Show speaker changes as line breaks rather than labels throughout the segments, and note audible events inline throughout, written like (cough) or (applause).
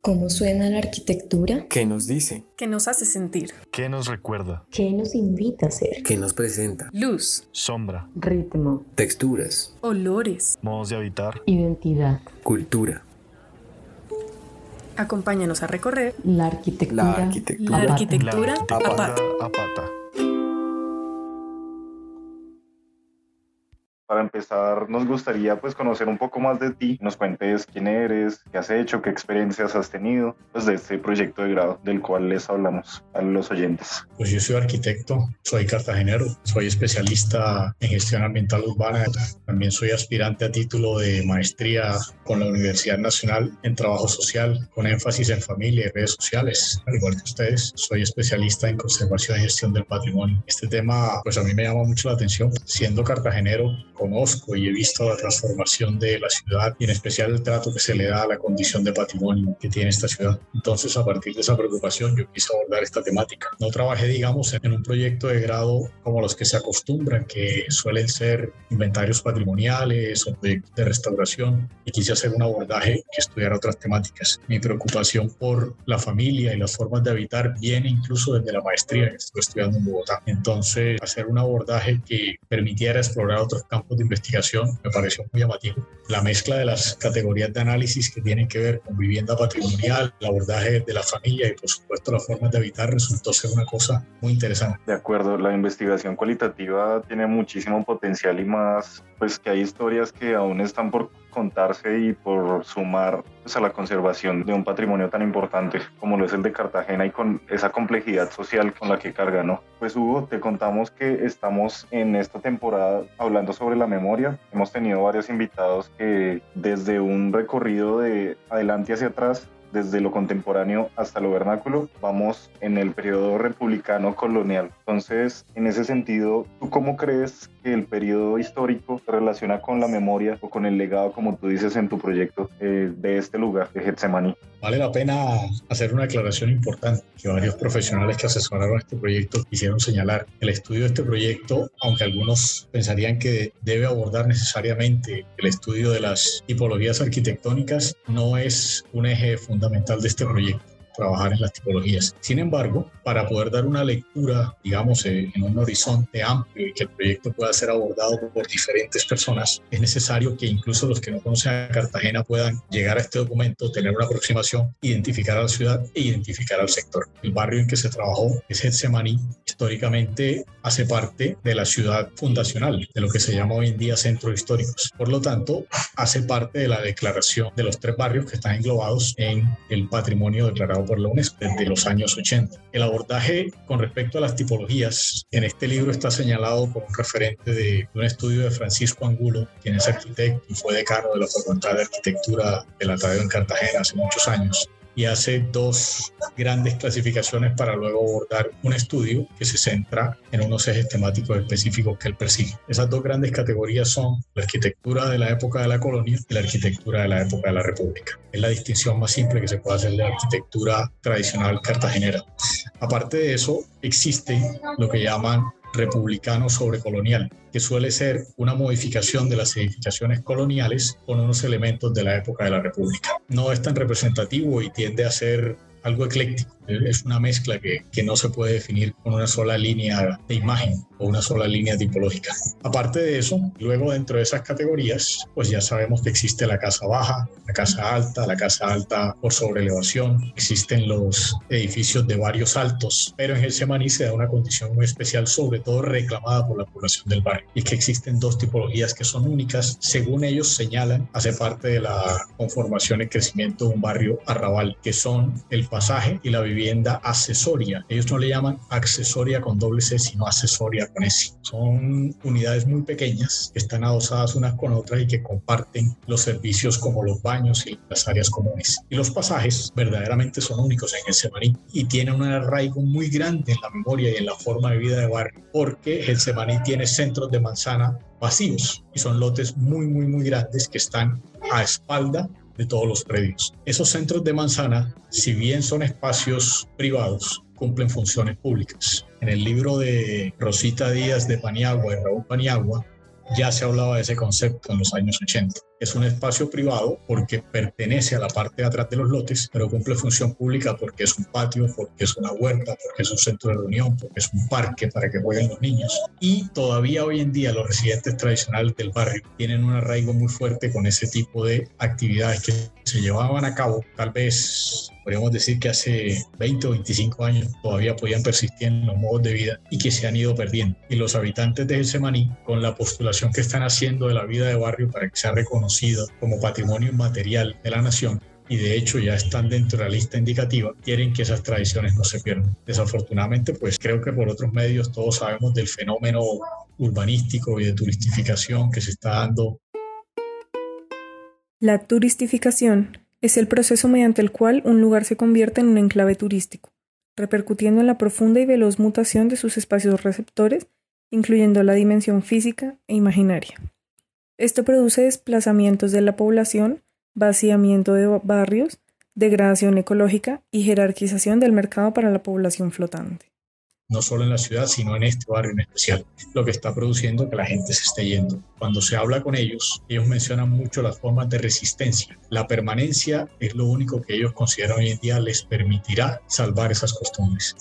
¿Cómo suena la arquitectura?
¿Qué nos dice?
¿Qué nos hace sentir?
¿Qué nos recuerda?
¿Qué nos invita a ser?
¿Qué nos presenta?
Luz,
Sombra,
Ritmo,
Texturas,
olores.
modos de habitar.
identidad.
cultura.
Acompáñanos a recorrer
La arquitectura.
La arquitectura.
la arquitectura
La
a pata.
a pata.
Para empezar, nos gustaría pues conocer un poco más de ti, nos cuentes quién eres, qué has hecho, qué experiencias has tenido, pues de este proyecto de grado del cual les hablamos a los oyentes.
Pues yo soy arquitecto, soy cartagenero, soy especialista en gestión ambiental urbana, también soy aspirante a título de maestría con la Universidad Nacional en Trabajo Social, con énfasis en familia y redes sociales. Al igual que ustedes, soy especialista en conservación y gestión del patrimonio. Este tema, pues a mí me llama mucho la atención. Siendo cartagenero, conozco y he visto la transformación de la ciudad y en especial el trato que se le da a la condición de patrimonio que tiene esta ciudad. Entonces, a partir de esa preocupación, yo quise abordar esta temática. No trabajé, digamos, en un proyecto de grado como los que se acostumbran, que suelen ser inventarios patrimoniales o proyectos de restauración, y quise hacer un abordaje que estudiara otras temáticas. Mi preocupación por la familia y las formas de habitar viene incluso desde la maestría que estuve estudiando en Bogotá. Entonces, hacer un abordaje que permitiera explorar otros campos de investigación me pareció muy llamativo. La mezcla de las categorías de análisis que tienen que ver con vivienda patrimonial, el abordaje de la familia y por supuesto las formas de habitar resultó ser una cosa muy interesante.
De acuerdo, la investigación cualitativa tiene muchísimo potencial y más, pues que hay historias que aún están por contarse y por sumar pues, a la conservación de un patrimonio tan importante como lo es el de Cartagena y con esa complejidad social con la que carga, ¿no? Pues Hugo, te contamos que estamos en esta temporada hablando sobre la memoria. Hemos tenido varios invitados que desde un recorrido de adelante hacia atrás desde lo contemporáneo hasta lo vernáculo, vamos en el periodo republicano colonial. Entonces, en ese sentido, ¿tú cómo crees que el periodo histórico relaciona con la memoria o con el legado, como tú dices en tu proyecto, eh, de este lugar, de Getsemaní?
Vale la pena hacer una aclaración importante que varios profesionales que asesoraron este proyecto quisieron señalar. El estudio de este proyecto, aunque algunos pensarían que debe abordar necesariamente el estudio de las tipologías arquitectónicas, no es un eje fundamental de este proyecto trabajar en las tipologías. Sin embargo, para poder dar una lectura, digamos, eh, en un horizonte amplio y que el proyecto pueda ser abordado por diferentes personas, es necesario que incluso los que no conocen a Cartagena puedan llegar a este documento, tener una aproximación, identificar a la ciudad e identificar al sector. El barrio en que se trabajó es Getsemaní, históricamente hace parte de la ciudad fundacional, de lo que se llama hoy en día centros históricos. Por lo tanto, hace parte de la declaración de los tres barrios que están englobados en el patrimonio declarado por desde los años 80. El abordaje con respecto a las tipologías en este libro está señalado como un referente de, un estudio de Francisco Angulo, quien es arquitecto y fue decano de la Facultad de Arquitectura de la en Cartagena hace muchos años y hace dos grandes clasificaciones para luego abordar un estudio que se centra en unos ejes temáticos específicos que él persigue. Esas dos grandes categorías son la arquitectura de la época de la colonia y la arquitectura de la época de la república. Es la distinción más simple que se puede hacer de la arquitectura tradicional cartagenera. Aparte de eso, existe lo que llaman republicano sobre colonial, que suele ser una modificación de las edificaciones coloniales con unos elementos de la época de la República. No es tan representativo y tiende a ser algo ecléctico. Es una mezcla que, que, no se puede definir con una sola línea de imagen o una sola línea tipológica. Aparte de eso, luego dentro de esas categorías, pues ya sabemos que existe la casa baja, la casa alta, la casa alta por sobreelevación, existen los edificios de varios altos, pero en Getsemaní se da una condición muy especial, sobre todo reclamada por la población del barrio, y que existen dos tipologías que son únicas, según ellos señalan, hace parte de la conformación y crecimiento de un barrio arrabal, que son el pasaje y la vivienda accesoria. Ellos no le llaman accesoria con doble C, sino accesoria con S. Son unidades muy pequeñas que están adosadas unas con otras y que comparten los servicios como los baños y las áreas comunes. Y los pasajes verdaderamente son únicos en Getsemaní y tienen un arraigo muy grande en la memoria y en la forma de vida de barrio, porque Getsemaní tiene centros de manzana vacíos y son lotes muy, muy, muy grandes que están a espalda de todos los predios. Esos centros de manzana, si bien son espacios privados, cumplen funciones públicas. En el libro de Rosita Díaz de Paniagua y Raúl Paniagua ya se hablaba de ese concepto en los años 80. Es un espacio privado porque pertenece a la parte de atrás de los lotes, pero cumple función pública porque es un patio, porque es una huerta, porque es un centro de reunión, porque es un parque para que jueguen los niños. Y todavía hoy en día los residentes tradicionales del barrio tienen un arraigo muy fuerte con ese tipo de actividades que se llevaban a cabo tal vez podríamos decir que hace 20 o 25 años todavía podían persistir en los modos de vida y que se han ido perdiendo. Y los habitantes de Getsemaní, con la postulación que están haciendo de la vida de barrio para que sea reconocido como patrimonio inmaterial de la nación, y de hecho ya están dentro de la lista indicativa, quieren que esas tradiciones no se pierdan. Desafortunadamente, pues creo que por otros medios todos sabemos del fenómeno urbanístico y de turistificación que se está dando.
La turistificación es el proceso mediante el cual un lugar se convierte en un enclave turístico, repercutiendo en la profunda y veloz mutación de sus espacios receptores, incluyendo la dimensión física e imaginaria. Esto produce desplazamientos de la población, vaciamiento de barrios, degradación ecológica y jerarquización del mercado para la población flotante
no solo en la ciudad, sino en este barrio en especial, lo que está produciendo que la gente se esté yendo. Cuando se habla con ellos, ellos mencionan mucho las formas de resistencia. La permanencia es lo único que ellos consideran hoy en día les permitirá salvar esas costumbres.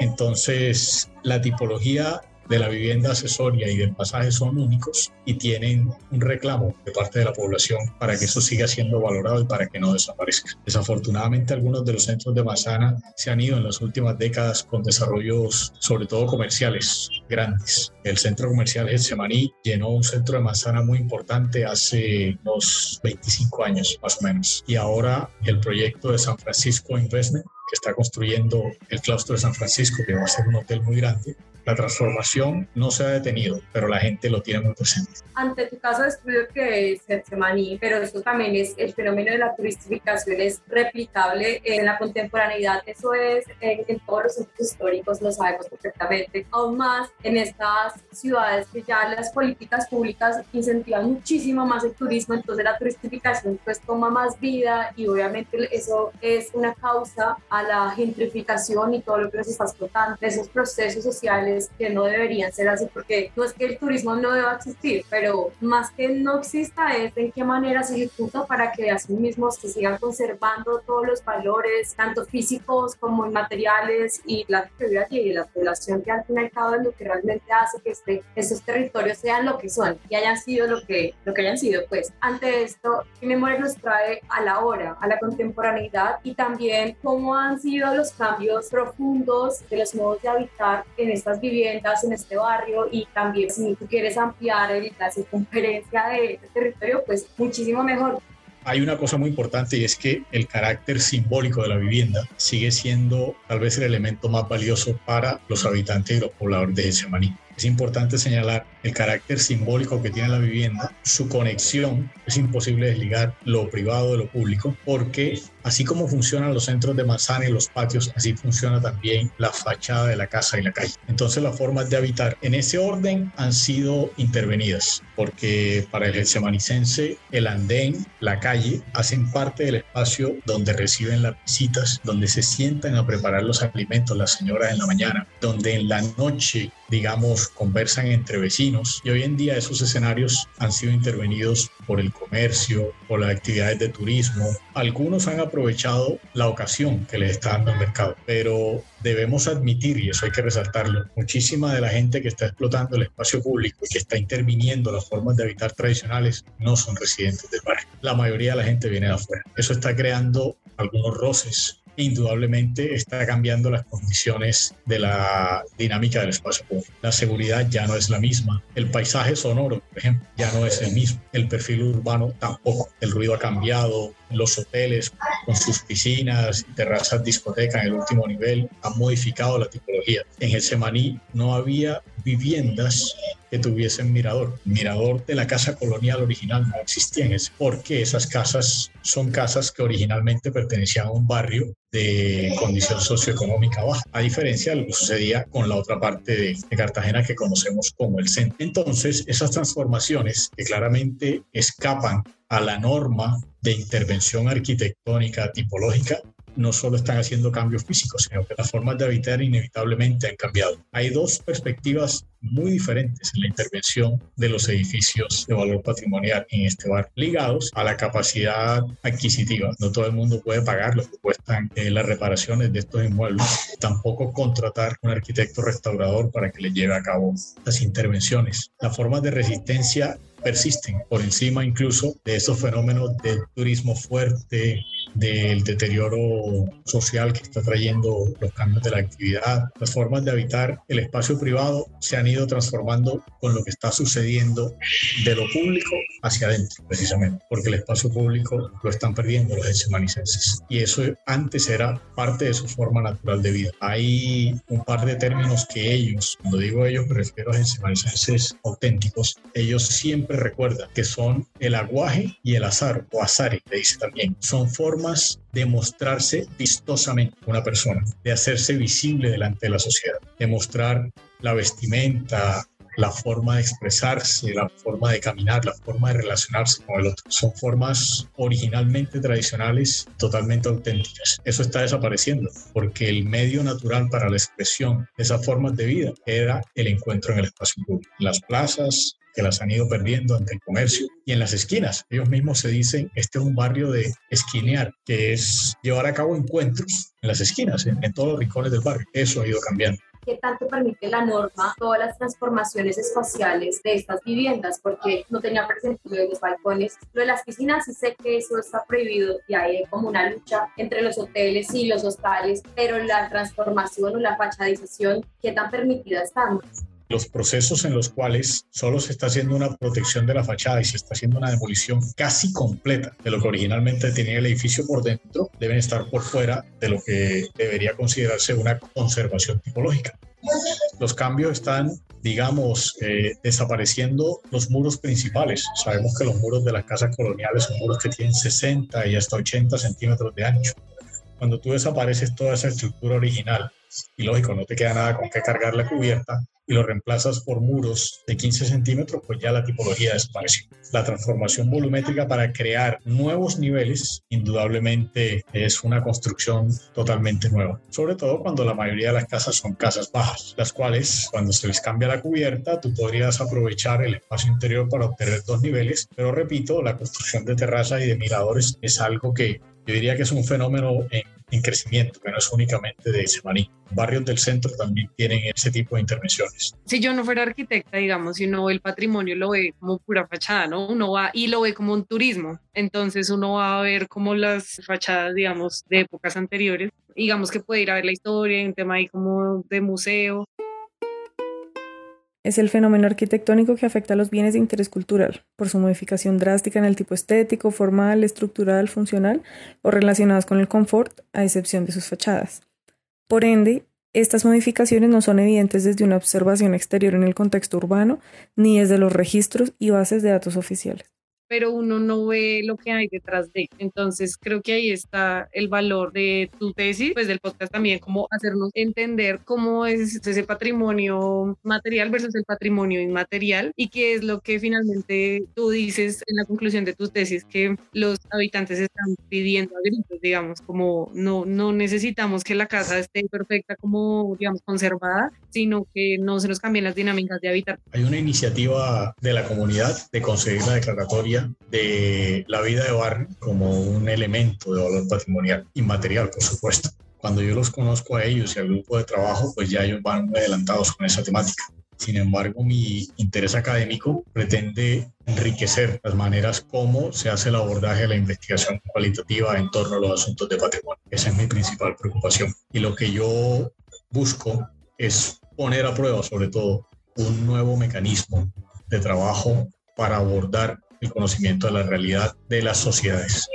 Entonces, la tipología de la vivienda accesoria y del pasaje son únicos y tienen un reclamo de parte de la población para que eso siga siendo valorado y para que no desaparezca. Desafortunadamente algunos de los centros de manzana se han ido en las últimas décadas con desarrollos sobre todo comerciales grandes. El centro comercial Getsemaní llenó un centro de manzana muy importante hace unos 25 años más o menos y ahora el proyecto de San Francisco Investment que está construyendo el claustro de San Francisco, que va a ser un hotel muy grande, la transformación no se ha detenido, pero la gente lo tiene muy presente.
Ante tu caso de estudio que es Semaní, pero eso también es el fenómeno de la turistificación es replicable en la contemporaneidad, eso es en, todos los centros históricos, lo sabemos perfectamente, aún más en estas ciudades que ya las políticas públicas incentivan muchísimo más el turismo, entonces la turistificación pues toma más vida y obviamente eso es una causa a la gentrificación y todo lo que nos está explotando, esos procesos sociales que no deberían ser así, porque no es que el turismo no deba existir, pero más que no exista es en qué manera se ejecuta para que así mismos se sigan conservando todos los valores, tanto físicos como inmateriales y la actividad y la población que al fin y al cabo es lo que realmente hace que este, estos territorios sean lo que son y hayan sido lo que, lo que hayan sido. Pues ante esto, ¿qué memoria nos trae a la hora, a la contemporaneidad y también cómo han sido los cambios profundos de los modos de habitar en estas viviendas en este barrio y también si tú quieres ampliar la circunferencia de este territorio, pues muchísimo mejor.
Hay una cosa muy importante y es que el carácter simbólico de la vivienda sigue siendo tal vez el elemento más valioso para los habitantes y los pobladores de Semaní. Es importante señalar el carácter simbólico que tiene la vivienda, su conexión, es imposible desligar lo privado de lo público, porque así como funcionan los centros de manzana y los patios, así funciona también la fachada de la casa y la calle. Entonces las formas de habitar en ese orden han sido intervenidas, porque para el semanicense el andén, la calle, hacen parte del espacio donde reciben las visitas, donde se sientan a preparar los alimentos las señoras en la mañana, donde en la noche digamos, conversan entre vecinos y hoy en día esos escenarios han sido intervenidos por el comercio, por las actividades de turismo. Algunos han aprovechado la ocasión que les está dando el mercado, pero debemos admitir, y eso hay que resaltarlo, muchísima de la gente que está explotando el espacio público y que está interviniendo las formas de habitar tradicionales no son residentes del barrio. La mayoría de la gente viene de afuera. Eso está creando algunos roces indudablemente está cambiando las condiciones de la dinámica del espacio público. La seguridad ya no es la misma. El paisaje sonoro, por ejemplo, ya no es el mismo. El perfil urbano tampoco. El ruido ha cambiado. Los hoteles con sus piscinas terrazas discoteca en el último nivel han modificado la tipología. En el Semaní no había viviendas que tuviesen mirador. mirador de la casa colonial original no existía en ese, porque esas casas son casas que originalmente pertenecían a un barrio de condición socioeconómica baja, a diferencia de lo que sucedía con la otra parte de, de Cartagena que conocemos como el centro. Entonces, esas transformaciones que claramente escapan a la norma de intervención arquitectónica tipológica no solo están haciendo cambios físicos, sino que las formas de habitar inevitablemente han cambiado. Hay dos perspectivas muy diferentes en la intervención de los edificios de valor patrimonial en este barrio, ligados a la capacidad adquisitiva. No todo el mundo puede pagar lo que cuestan eh, las reparaciones de estos inmuebles, tampoco contratar un arquitecto restaurador para que le lleve a cabo las intervenciones. Las formas de resistencia persisten por encima incluso de esos fenómenos del turismo fuerte, del deterioro social que está trayendo los cambios de la actividad. Las formas de habitar el espacio privado se han ido transformando con lo que está sucediendo de lo público hacia adentro, precisamente, porque el espacio público lo están perdiendo los ensemanicenses. Y eso antes era parte de su forma natural de vida. Hay un par de términos que ellos, cuando digo ellos me refiero a ensemanicenses auténticos, ellos siempre recuerdan que son el aguaje y el azar, o azare, le dice también. Son formas de mostrarse vistosamente una persona, de hacerse visible delante de la sociedad, de mostrar la vestimenta, la forma de expresarse, la forma de caminar, la forma de relacionarse con el otro. Son formas originalmente tradicionales, totalmente auténticas. Eso está desapareciendo porque el medio natural para la expresión de esas formas de vida era el encuentro en el espacio público, las plazas, que las han ido perdiendo ante el comercio y en las esquinas. Ellos mismos se dicen, este es un barrio de esquinear, que es llevar a cabo encuentros en las esquinas, en, en todos los rincones del barrio. Eso ha ido cambiando
qué tanto permite la norma todas las transformaciones espaciales de estas viviendas, porque no tenía presente lo los balcones. Lo de las piscinas sí sé que eso está prohibido y hay como una lucha entre los hoteles y los hostales, pero la transformación o la fachadización, ¿qué tan permitida están?
Los procesos en los cuales solo se está haciendo una protección de la fachada y se está haciendo una demolición casi completa de lo que originalmente tenía el edificio por dentro, deben estar por fuera de lo que debería considerarse una conservación tipológica. Los cambios están digamos, eh, desapareciendo los muros principales. Sabemos que los muros de las casas coloniales son muros que tienen 60 y hasta 80 centímetros de ancho. Cuando tú desapareces toda esa estructura original, y lógico, no te queda nada con qué cargar la cubierta, y lo reemplazas por muros de 15 centímetros, pues ya la tipología desapareció. La transformación volumétrica para crear nuevos niveles, indudablemente es una construcción totalmente nueva, sobre todo cuando la mayoría de las casas son casas bajas, las cuales cuando se les cambia la cubierta, tú podrías aprovechar el espacio interior para obtener dos niveles, pero repito, la construcción de terraza y de miradores es algo que yo diría que es un fenómeno en, crecimiento, que no es únicamente de Semaní. Barrios del centro también tienen ese tipo de intervenciones.
Si yo no fuera arquitecta, digamos, si uno ve el patrimonio, lo ve como pura fachada, ¿no? Uno va y lo ve como un turismo. Entonces uno va a ver como las fachadas, digamos, de épocas anteriores. Digamos que puede ir a ver la historia, un tema ahí como de museo
es el fenómeno arquitectónico que afecta a los bienes de interés cultural, por su modificación drástica en el tipo estético, formal, estructural, funcional o relacionadas con el confort, a excepción de sus fachadas. Por ende, estas modificaciones no son evidentes desde una observación exterior en el contexto urbano, ni desde los registros y bases de datos oficiales
pero uno no ve lo que hay detrás de. Entonces creo que ahí está el valor de tu tesis, pues del podcast también, como hacernos entender cómo es ese patrimonio material versus el patrimonio inmaterial y qué es lo que finalmente tú dices en la conclusión de tu tesis que los habitantes están pidiendo a gritos, digamos, como no, no necesitamos que la casa esté perfecta como, digamos, conservada, sino que no se nos cambien las dinámicas de habitar.
Hay una iniciativa de la comunidad de conseguir la declaratoria de la vida de barrio como un elemento de valor patrimonial, inmaterial, por supuesto. Cuando yo los conozco a ellos y al grupo de trabajo, pues ya ellos van adelantados con esa temática. Sin embargo, mi interés académico pretende enriquecer las maneras como se hace el abordaje de la investigación cualitativa en torno a los asuntos de patrimonio. Esa es mi principal preocupación. Y lo que yo busco es poner a prueba, sobre todo, un nuevo mecanismo de trabajo para abordar el conocimiento de la realidad de las sociedades.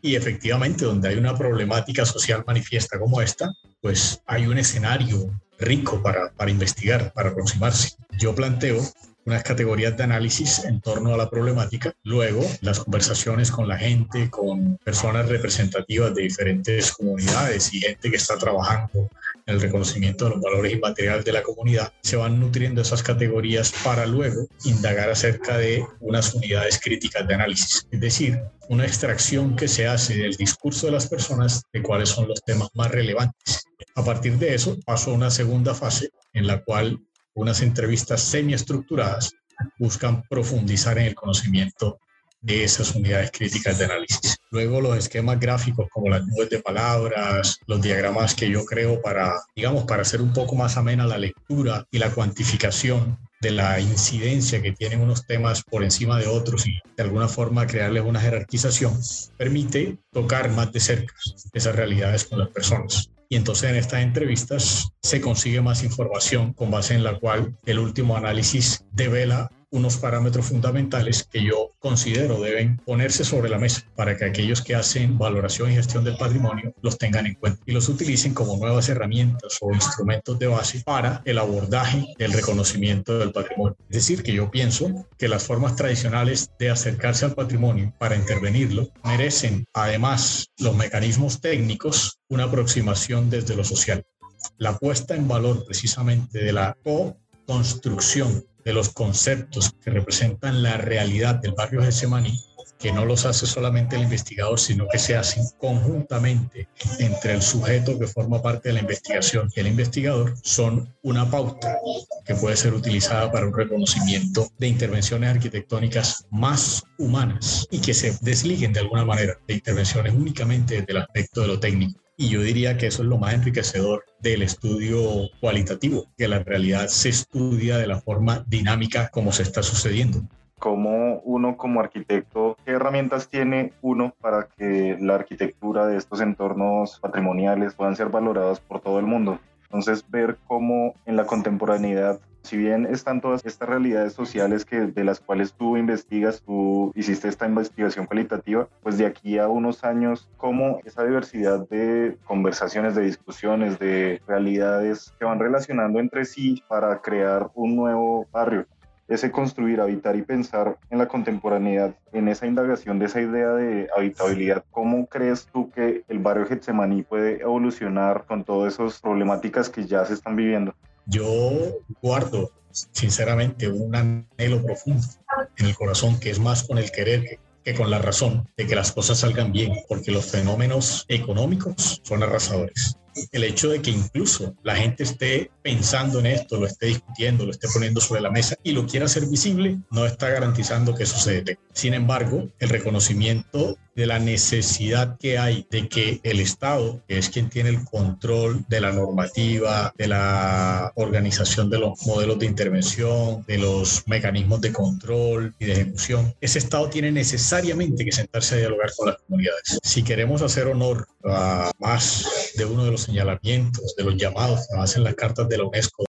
Y efectivamente, donde hay una problemática social manifiesta como esta, pues hay un escenario rico para, para investigar, para aproximarse. Yo planteo unas categorías de análisis en torno a la problemática. Luego, las conversaciones con la gente, con personas representativas de diferentes comunidades y gente que está trabajando en el reconocimiento de los valores inmateriales de la comunidad, se van nutriendo esas categorías para luego indagar acerca de unas unidades críticas de análisis. Es decir, una extracción que se hace del discurso de las personas de cuáles son los temas más relevantes. A partir de eso, paso a una segunda fase en la cual unas entrevistas semiestructuradas buscan profundizar en el conocimiento de esas unidades críticas de análisis. Luego los esquemas gráficos como las nubes de palabras, los diagramas que yo creo para, digamos, para hacer un poco más amena la lectura y la cuantificación de la incidencia que tienen unos temas por encima de otros y de alguna forma crearles una jerarquización, permite tocar más de cerca esas realidades con las personas. Y entonces en estas entrevistas se consigue más información con base en la cual el último análisis devela unos parámetros fundamentales que yo considero deben ponerse sobre la mesa para que aquellos que hacen valoración y gestión del patrimonio los tengan en cuenta y los utilicen como nuevas herramientas o instrumentos de base para el abordaje del reconocimiento del patrimonio. Es decir, que yo pienso que las formas tradicionales de acercarse al patrimonio para intervenirlo merecen, además, los mecanismos técnicos, una aproximación desde lo social. La puesta en valor precisamente de la co-construcción de los conceptos que representan la realidad del barrio Getsemaní, que no los hace solamente el investigador, sino que se hacen conjuntamente entre el sujeto que forma parte de la investigación y el investigador, son una pauta que puede ser utilizada para un reconocimiento de intervenciones arquitectónicas más humanas y que se desliguen de alguna manera de intervenciones únicamente desde el aspecto de lo técnico. Y yo diría que eso es lo más enriquecedor del estudio cualitativo, que la realidad se estudia de la forma dinámica como se está sucediendo.
¿Cómo uno como arquitecto, qué herramientas tiene uno para que la arquitectura de estos entornos patrimoniales puedan ser valoradas por todo el mundo? Entonces, ver cómo en la contemporaneidad si bien están todas estas realidades sociales que, de las cuales tú investigas, tú hiciste esta investigación cualitativa, pues de aquí a unos años, cómo esa diversidad de conversaciones, de discusiones, de realidades se van relacionando entre sí para crear un nuevo barrio ese construir, habitar y pensar en la contemporaneidad, en esa indagación de esa idea de habitabilidad, ¿cómo crees tú que el barrio Getsemaní puede evolucionar con todas esas problemáticas que ya se están viviendo?
Yo guardo, sinceramente, un anhelo profundo en el corazón que es más con el querer que, con la razón de que las cosas salgan bien, porque los fenómenos económicos son arrasadores el hecho de que incluso la gente esté pensando en esto, lo esté discutiendo, lo esté poniendo sobre la mesa y lo quiera hacer visible, no está garantizando que eso se detecte. Sin embargo, el reconocimiento de la necesidad que hay de que el Estado, que es quien tiene el control de la normativa, de la organización de los modelos de intervención, de los mecanismos de control y de ejecución, ese Estado tiene necesariamente que sentarse a dialogar con las comunidades. Si queremos hacer honor a más de uno de los señalamientos, de los llamados que hacen las cartas de la UNESCO,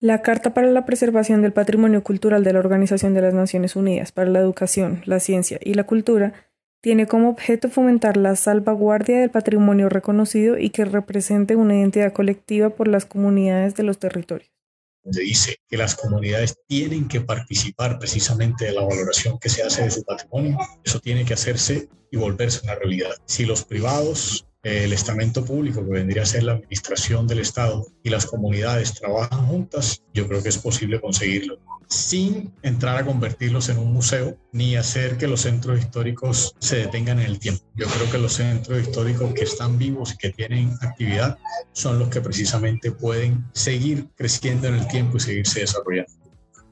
la Carta para la Preservación del Patrimonio Cultural de la Organización de las Naciones Unidas para la Educación, la Ciencia y la Cultura tiene como objeto fomentar la salvaguardia del patrimonio reconocido y que represente una identidad colectiva por las comunidades de los territorios.
Se dice que las comunidades tienen que participar precisamente de la valoración que se hace de su patrimonio. Eso tiene que hacerse y volverse una realidad. Si los privados el estamento público, que vendría a ser la administración del Estado, y las comunidades trabajan juntas, yo creo que es posible conseguirlo, sin entrar a convertirlos en un museo ni hacer que los centros históricos se detengan en el tiempo. Yo creo que los centros históricos que están vivos y que tienen actividad son los que precisamente pueden seguir creciendo en el tiempo y seguirse desarrollando.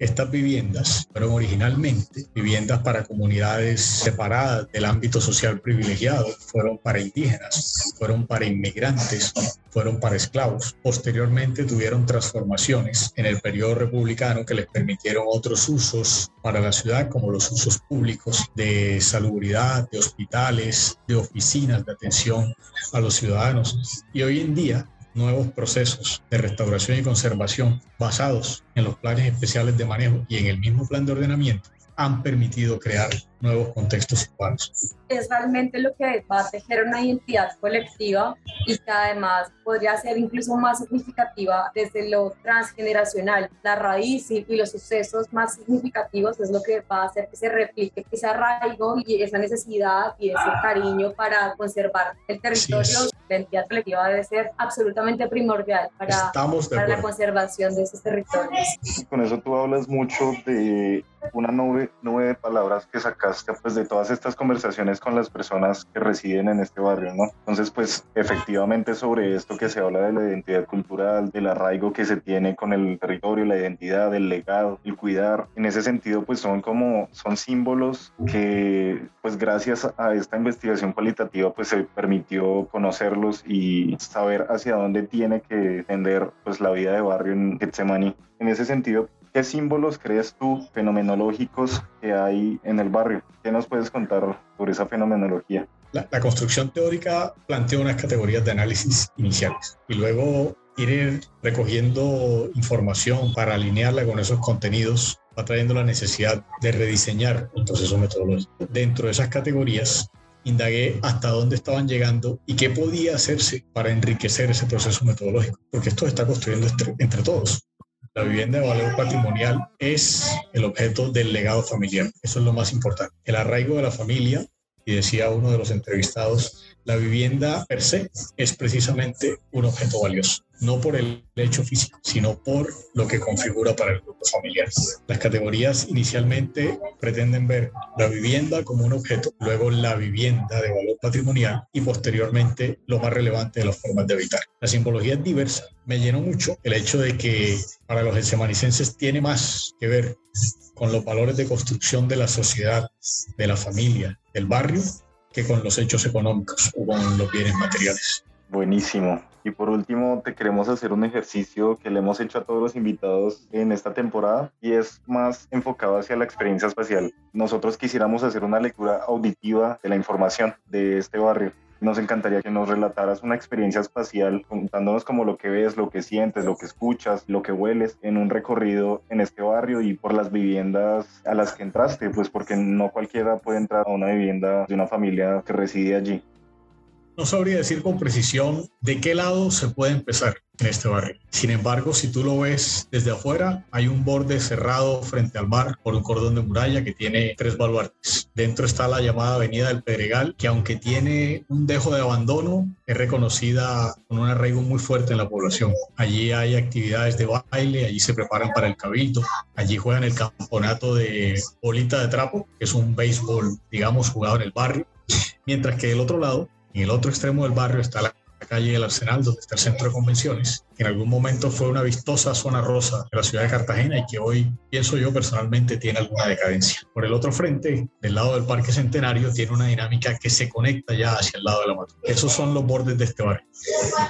Estas viviendas fueron originalmente viviendas para comunidades separadas del ámbito social privilegiado, fueron para indígenas, fueron para inmigrantes, fueron para esclavos. Posteriormente tuvieron transformaciones en el periodo republicano que les permitieron otros usos para la ciudad, como los usos públicos de salubridad, de hospitales, de oficinas de atención a los ciudadanos. Y hoy en día nuevos procesos de restauración y conservación basados en los planes especiales de manejo y en el mismo plan de ordenamiento han permitido crear nuevos contextos urbanos.
Es realmente lo que va a tejer una identidad colectiva y que además podría ser incluso más significativa desde lo transgeneracional. La raíz y, los sucesos más significativos es lo que va a hacer que se replique ese arraigo y esa necesidad y ese cariño para conservar el territorio. La identidad colectiva debe ser absolutamente primordial para, para la conservación de esos territorios.
Con eso tú hablas mucho de una nube, nube de palabras que sacaste pues, de todas estas conversaciones con las personas que residen en este barrio, ¿no? Entonces, pues efectivamente sobre esto que se habla de la identidad cultural, del arraigo que se tiene con el territorio, la identidad, el legado, el cuidar, en ese sentido, pues son como, son símbolos que, pues gracias a esta investigación cualitativa, pues se permitió conocerlos y saber hacia dónde tiene que tender pues la vida de barrio en Getsemani. En ese sentido, ¿Qué símbolos crees tú fenomenológicos que hay en el barrio? ¿Qué nos puedes contar sobre esa fenomenología?
La, construcción teórica plantea unas categorías de análisis iniciales y luego ir recogiendo información para alinearla con esos contenidos va trayendo la necesidad de rediseñar un proceso metodológico. Dentro de esas categorías indagué hasta dónde estaban llegando y qué podía hacerse para enriquecer ese proceso metodológico, porque esto se está construyendo entre todos. La vivienda de valor patrimonial es el objeto del legado familiar. Eso es lo más importante. El arraigo de la familia, y decía uno de los entrevistados, la vivienda per se es precisamente un objeto valioso no por el hecho físico, sino por lo que configura para el grupo familiar. Las categorías inicialmente pretenden ver la vivienda como un objeto, luego la vivienda de valor patrimonial y posteriormente lo más relevante de las formas de habitar. La simbología es diversa. Me llenó mucho el hecho de que para los elsemanicenses tiene más que ver con los valores de construcción de la sociedad, de la familia, del barrio, que con los hechos económicos o con los bienes materiales.
Buenísimo. Y por último, te queremos hacer un ejercicio que le hemos hecho a todos los invitados en esta temporada y es más enfocado hacia la experiencia espacial. Nosotros quisiéramos hacer una lectura auditiva de la información de este barrio. Nos encantaría que nos relataras una experiencia espacial contándonos como lo que ves, lo que sientes, lo que escuchas, lo que hueles en un recorrido en este barrio y por las viviendas a las que entraste, pues porque no cualquiera puede entrar a una vivienda de una familia que reside allí.
No sabría decir con precisión de qué lado se puede empezar en este barrio. Sin embargo, si tú lo ves desde afuera, hay un borde cerrado frente al mar por un cordón de muralla que tiene tres baluartes. Dentro está la llamada Avenida del Pedregal, que aunque tiene un dejo de abandono, es reconocida con un arraigo muy fuerte en la población. Allí hay actividades de baile, allí se preparan para el cabildo, allí juegan el campeonato de bolita de trapo, que es un béisbol, digamos, jugado en el barrio. Mientras que del otro lado en el otro extremo del barrio está la calle del Arsenal, donde está el centro de convenciones, que en algún momento fue una vistosa zona rosa de la ciudad de Cartagena y que hoy, pienso yo personalmente, tiene alguna decadencia. Por el otro frente, del lado del Parque Centenario, tiene una dinámica que se conecta ya hacia el lado de la Matuna. Esos son los bordes de este barrio.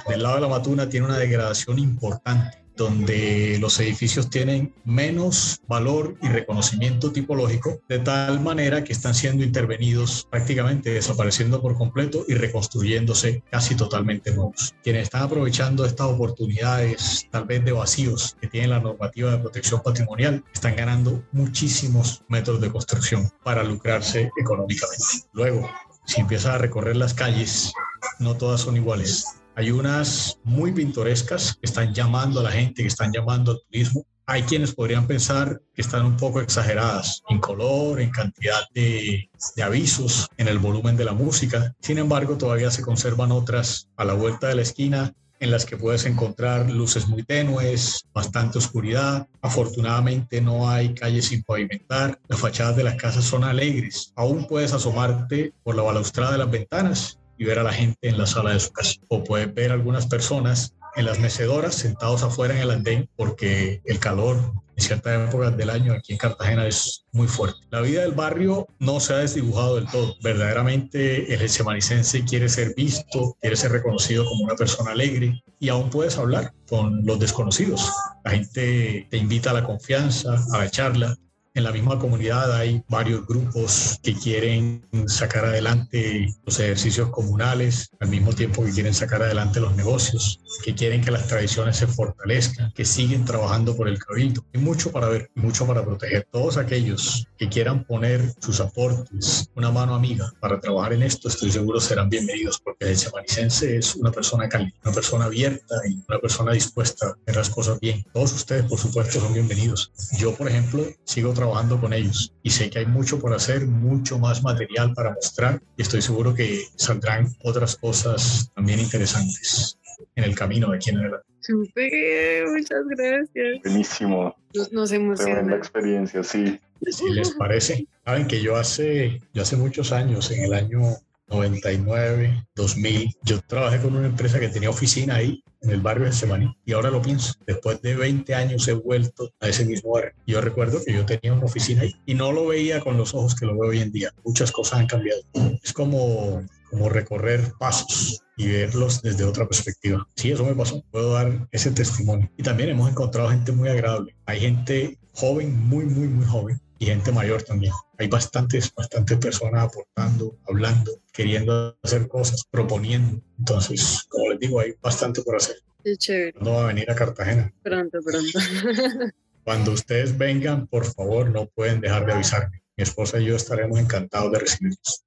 Del lado de la Matuna tiene una degradación importante donde los edificios tienen menos valor y reconocimiento tipológico, de tal manera que están siendo intervenidos prácticamente desapareciendo por completo y reconstruyéndose casi totalmente nuevos. Quienes están aprovechando estas oportunidades, tal vez de vacíos que tiene la normativa de protección patrimonial, están ganando muchísimos metros de construcción para lucrarse económicamente. Luego, si empiezas a recorrer las calles, no todas son iguales hay unas muy pintorescas que están llamando a la gente, que están llamando al turismo. Hay quienes podrían pensar que están un poco exageradas en color, en cantidad de, de, avisos, en el volumen de la música. Sin embargo, todavía se conservan otras a la vuelta de la esquina en las que puedes encontrar luces muy tenues, bastante oscuridad. Afortunadamente no hay calles sin pavimentar. Las fachadas de las casas son alegres. Aún puedes asomarte por la balaustrada de las ventanas y ver a la gente en la sala de su casa. O puedes ver algunas personas en las mecedoras sentados afuera en el andén porque el calor en ciertas épocas del año aquí en Cartagena es muy fuerte. La vida del barrio no se ha desdibujado del todo. Verdaderamente el semanicense quiere ser visto, quiere ser reconocido como una persona alegre y aún puedes hablar con los desconocidos. La gente te invita a la confianza, a la charla En la misma comunidad hay varios grupos que quieren sacar adelante los ejercicios comunales, al mismo tiempo que quieren sacar adelante los negocios, que quieren que las tradiciones se fortalezcan, que siguen trabajando por el cabildo. Hay mucho para ver, mucho para proteger. Todos aquellos que quieran poner sus aportes, una mano amiga para trabajar en esto, estoy seguro serán bienvenidos porque el semanicense es una persona cálida, una persona abierta y una persona dispuesta a hacer las cosas bien. Todos ustedes, por supuesto, son bienvenidos. Yo, por ejemplo, sigo trabajando trabajando con ellos y sé que hay mucho por hacer, mucho más material para mostrar y estoy seguro que saldrán otras cosas también interesantes en el camino de aquí en adelante.
Super, muchas gracias.
Buenísimo.
Nos, nos
Tremenda
emociona.
experiencia, sí.
Si les parece, saben que yo hace, yo hace muchos años, en el año 99, 2000, yo trabajé con una empresa que tenía oficina ahí en el barrio de Semaní y ahora lo pienso, después de 20 años he vuelto a ese mismo barrio. Yo recuerdo que yo tenía una oficina ahí y no lo veía con los ojos que lo veo hoy en día. Muchas cosas han cambiado. Es como, como recorrer pasos y verlos desde otra perspectiva. Sí, eso me pasó. Puedo dar ese testimonio. Y también hemos encontrado gente muy agradable. Hay gente joven, muy, muy, muy joven, y gente mayor también. Hay bastantes, bastantes personas aportando, hablando, queriendo hacer cosas, proponiendo. Entonces, como les digo, hay bastante por hacer.
Qué chévere.
No va a venir a Cartagena.
Pronto, pronto. (laughs)
Cuando ustedes vengan, por favor, no pueden dejar de avisarme. Mi esposa y yo estaremos encantados de recibirlos.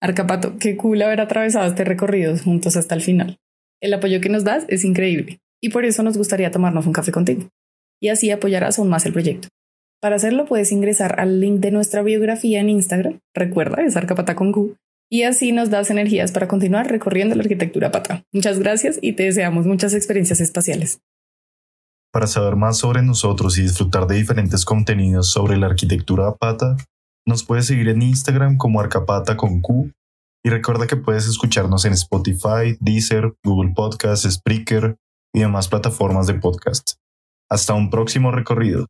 Arcapato, qué cool haber atravesado este recorrido juntos hasta el final. El apoyo que nos das es increíble y por eso nos gustaría tomarnos un café contigo y así apoyarás aún más el proyecto. Para hacerlo puedes ingresar al link de nuestra biografía en Instagram, recuerda, es Arcapata con Q, y así nos das energías para continuar recorriendo la arquitectura pata. Muchas gracias y te deseamos muchas experiencias espaciales.
Para saber más sobre nosotros y disfrutar de diferentes contenidos sobre la arquitectura pata, nos puedes seguir en Instagram como Arcapata con Q y recuerda que puedes escucharnos en Spotify, Deezer, Google Podcasts, Spreaker y demás plataformas de podcast. Hasta un próximo recorrido.